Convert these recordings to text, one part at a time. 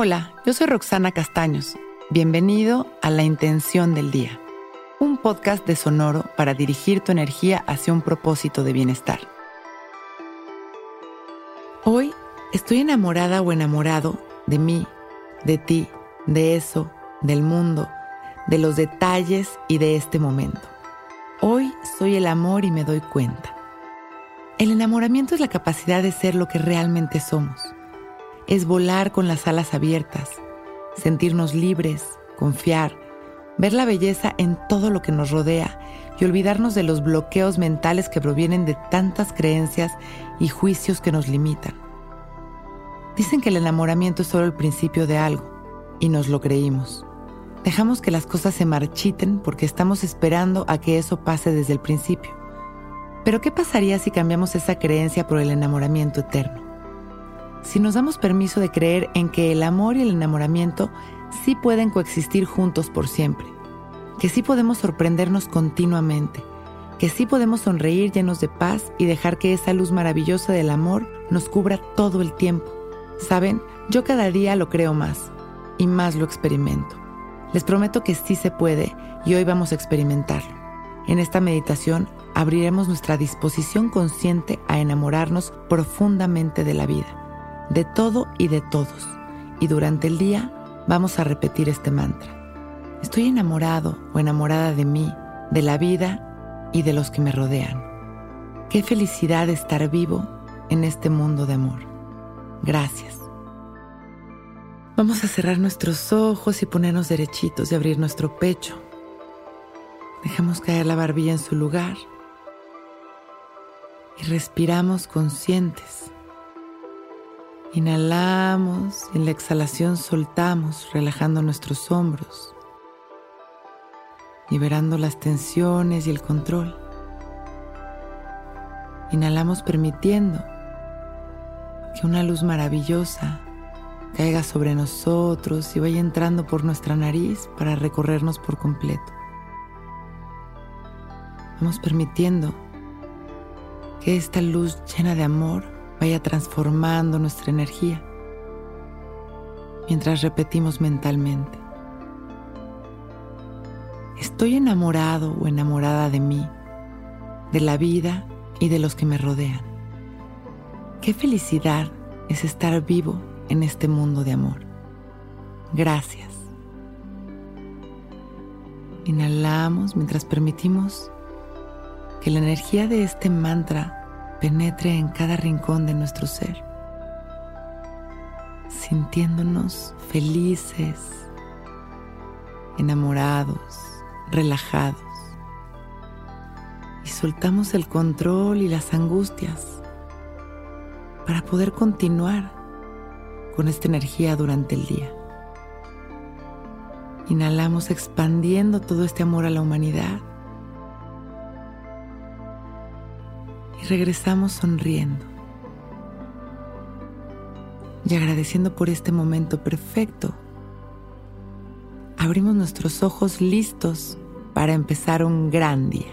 Hola, yo soy Roxana Castaños. Bienvenido a La Intención del Día, un podcast de Sonoro para dirigir tu energía hacia un propósito de bienestar. Hoy estoy enamorada o enamorado de mí, de ti, de eso, del mundo, de los detalles y de este momento. Hoy soy el amor y me doy cuenta. El enamoramiento es la capacidad de ser lo que realmente somos es volar con las alas abiertas, sentirnos libres, confiar, ver la belleza en todo lo que nos rodea y olvidarnos de los bloqueos mentales que provienen de tantas creencias y juicios que nos limitan. Dicen que el enamoramiento es solo el principio de algo, y nos lo creímos. Dejamos que las cosas se marchiten porque estamos esperando a que eso pase desde el principio. Pero ¿qué pasaría si cambiamos esa creencia por el enamoramiento eterno? Si nos damos permiso de creer en que el amor y el enamoramiento sí pueden coexistir juntos por siempre, que sí podemos sorprendernos continuamente, que sí podemos sonreír llenos de paz y dejar que esa luz maravillosa del amor nos cubra todo el tiempo. Saben, yo cada día lo creo más y más lo experimento. Les prometo que sí se puede y hoy vamos a experimentarlo. En esta meditación abriremos nuestra disposición consciente a enamorarnos profundamente de la vida de todo y de todos. Y durante el día vamos a repetir este mantra. Estoy enamorado o enamorada de mí, de la vida y de los que me rodean. Qué felicidad estar vivo en este mundo de amor. Gracias. Vamos a cerrar nuestros ojos y ponernos derechitos y abrir nuestro pecho. Dejamos caer la barbilla en su lugar y respiramos conscientes Inhalamos y en la exhalación soltamos, relajando nuestros hombros, liberando las tensiones y el control. Inhalamos permitiendo que una luz maravillosa caiga sobre nosotros y vaya entrando por nuestra nariz para recorrernos por completo. Vamos permitiendo que esta luz llena de amor vaya transformando nuestra energía mientras repetimos mentalmente. Estoy enamorado o enamorada de mí, de la vida y de los que me rodean. Qué felicidad es estar vivo en este mundo de amor. Gracias. Inhalamos mientras permitimos que la energía de este mantra penetre en cada rincón de nuestro ser, sintiéndonos felices, enamorados, relajados. Y soltamos el control y las angustias para poder continuar con esta energía durante el día. Inhalamos expandiendo todo este amor a la humanidad regresamos sonriendo y agradeciendo por este momento perfecto. Abrimos nuestros ojos listos para empezar un gran día.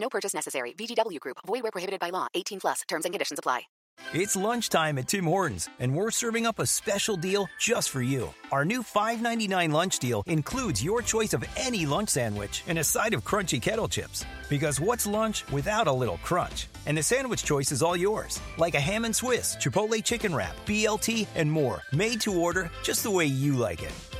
No purchase necessary. VGW Group. Void where prohibited by law. 18 plus. Terms and conditions apply. It's lunchtime at Tim Hortons, and we're serving up a special deal just for you. Our new $5.99 lunch deal includes your choice of any lunch sandwich and a side of crunchy kettle chips. Because what's lunch without a little crunch? And the sandwich choice is all yours, like a ham and Swiss, Chipotle chicken wrap, BLT, and more, made to order just the way you like it.